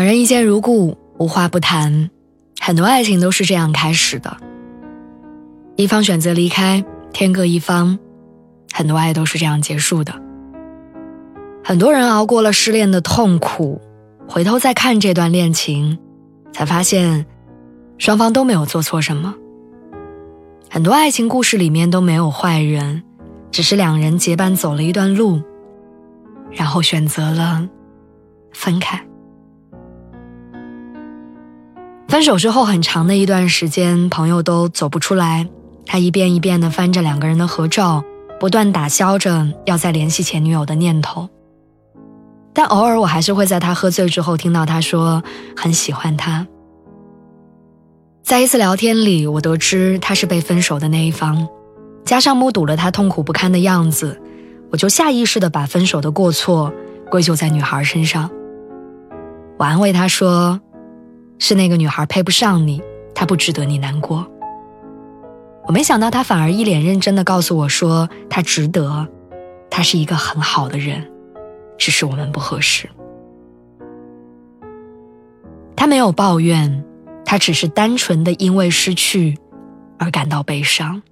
两人一见如故，无话不谈。很多爱情都是这样开始的：一方选择离开，天各一方。很多爱都是这样结束的。很多人熬过了失恋的痛苦，回头再看这段恋情，才发现双方都没有做错什么。很多爱情故事里面都没有坏人，只是两人结伴走了一段路，然后选择了分开。分手之后很长的一段时间，朋友都走不出来。他一遍一遍地翻着两个人的合照，不断打消着要再联系前女友的念头。但偶尔我还是会在他喝醉之后听到他说很喜欢他。在一次聊天里，我得知他是被分手的那一方，加上目睹了他痛苦不堪的样子，我就下意识地把分手的过错归咎在女孩身上。我安慰他说。是那个女孩配不上你，她不值得你难过。我没想到他反而一脸认真的告诉我说，他值得，他是一个很好的人，只是我们不合适。他没有抱怨，他只是单纯的因为失去而感到悲伤。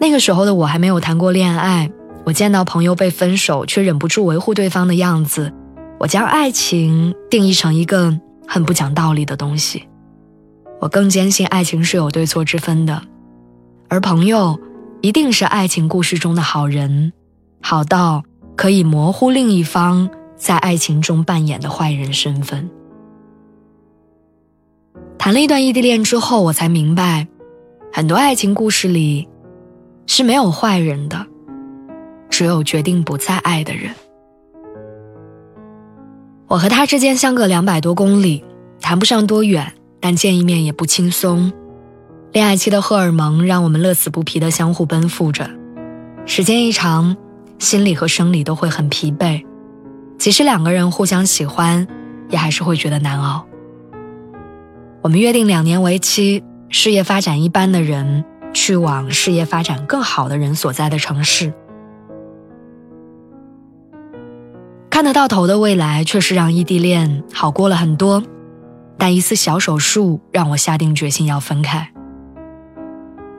那个时候的我还没有谈过恋爱，我见到朋友被分手却忍不住维护对方的样子。我将爱情定义成一个很不讲道理的东西，我更坚信爱情是有对错之分的，而朋友一定是爱情故事中的好人，好到可以模糊另一方在爱情中扮演的坏人身份。谈了一段异地恋之后，我才明白，很多爱情故事里是没有坏人的，只有决定不再爱的人。我和他之间相隔两百多公里，谈不上多远，但见一面也不轻松。恋爱期的荷尔蒙让我们乐此不疲地相互奔赴着，时间一长，心理和生理都会很疲惫。即使两个人互相喜欢，也还是会觉得难熬。我们约定两年为期，事业发展一般的人去往事业发展更好的人所在的城市。看得到头的未来，确实让异地恋好过了很多，但一次小手术让我下定决心要分开。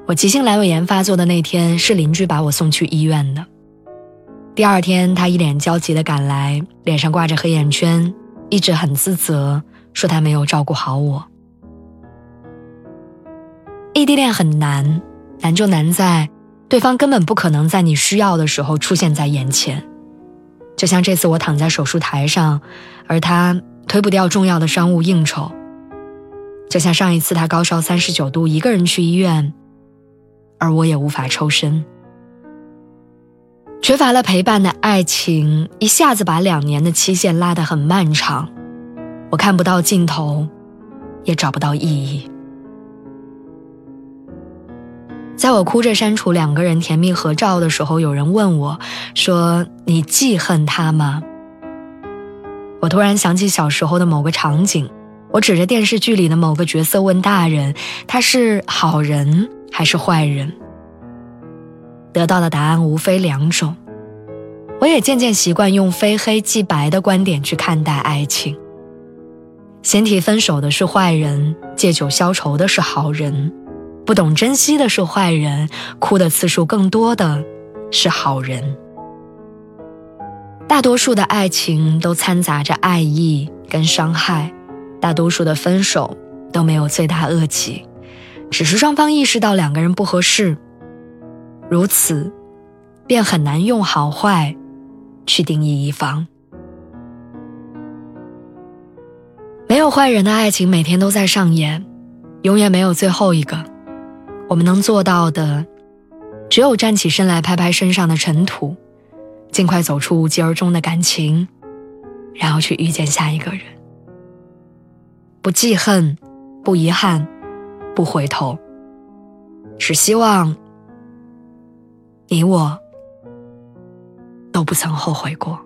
我急性阑尾炎发作的那天，是邻居把我送去医院的。第二天，他一脸焦急地赶来，脸上挂着黑眼圈，一直很自责，说他没有照顾好我。异地恋很难，难就难在对方根本不可能在你需要的时候出现在眼前。就像这次我躺在手术台上，而他推不掉重要的商务应酬；就像上一次他高烧三十九度，一个人去医院，而我也无法抽身。缺乏了陪伴的爱情，一下子把两年的期限拉得很漫长，我看不到尽头，也找不到意义。在我哭着删除两个人甜蜜合照的时候，有人问我，说：“你记恨他吗？”我突然想起小时候的某个场景，我指着电视剧里的某个角色问大人：“他是好人还是坏人？”得到的答案无非两种。我也渐渐习惯用非黑即白的观点去看待爱情。先提分手的是坏人，借酒消愁的是好人。不懂珍惜的是坏人，哭的次数更多的是好人。大多数的爱情都掺杂着爱意跟伤害，大多数的分手都没有罪大恶极，只是双方意识到两个人不合适，如此，便很难用好坏去定义一方。没有坏人的爱情每天都在上演，永远没有最后一个。我们能做到的，只有站起身来，拍拍身上的尘土，尽快走出无疾而终的感情，然后去遇见下一个人。不记恨，不遗憾，不回头，只希望你我都不曾后悔过。